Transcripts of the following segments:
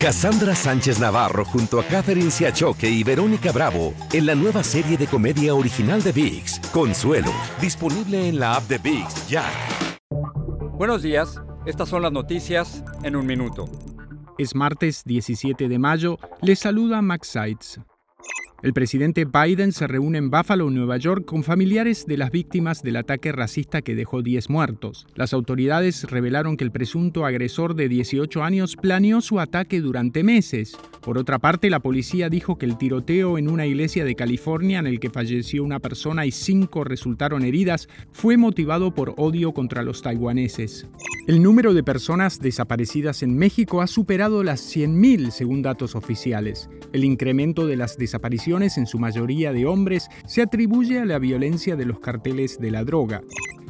Cassandra Sánchez Navarro junto a Catherine Siachoque y Verónica Bravo en la nueva serie de comedia original de VIX, Consuelo, disponible en la app de VIX ya. Buenos días, estas son las noticias en un minuto. Es martes 17 de mayo, les saluda Max Seitz. El presidente Biden se reúne en Buffalo, Nueva York, con familiares de las víctimas del ataque racista que dejó 10 muertos. Las autoridades revelaron que el presunto agresor de 18 años planeó su ataque durante meses. Por otra parte, la policía dijo que el tiroteo en una iglesia de California en el que falleció una persona y cinco resultaron heridas fue motivado por odio contra los taiwaneses. El número de personas desaparecidas en México ha superado las 100.000 según datos oficiales. El incremento de las desapariciones, en su mayoría de hombres, se atribuye a la violencia de los carteles de la droga.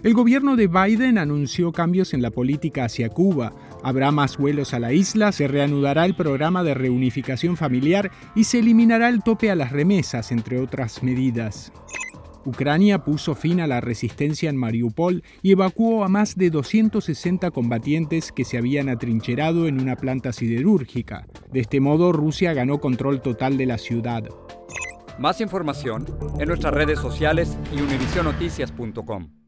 El gobierno de Biden anunció cambios en la política hacia Cuba. Habrá más vuelos a la isla, se reanudará el programa de reunificación familiar y se eliminará el tope a las remesas, entre otras medidas. Ucrania puso fin a la resistencia en Mariupol y evacuó a más de 260 combatientes que se habían atrincherado en una planta siderúrgica. De este modo, Rusia ganó control total de la ciudad. Más información en nuestras redes sociales y univisionoticias.com.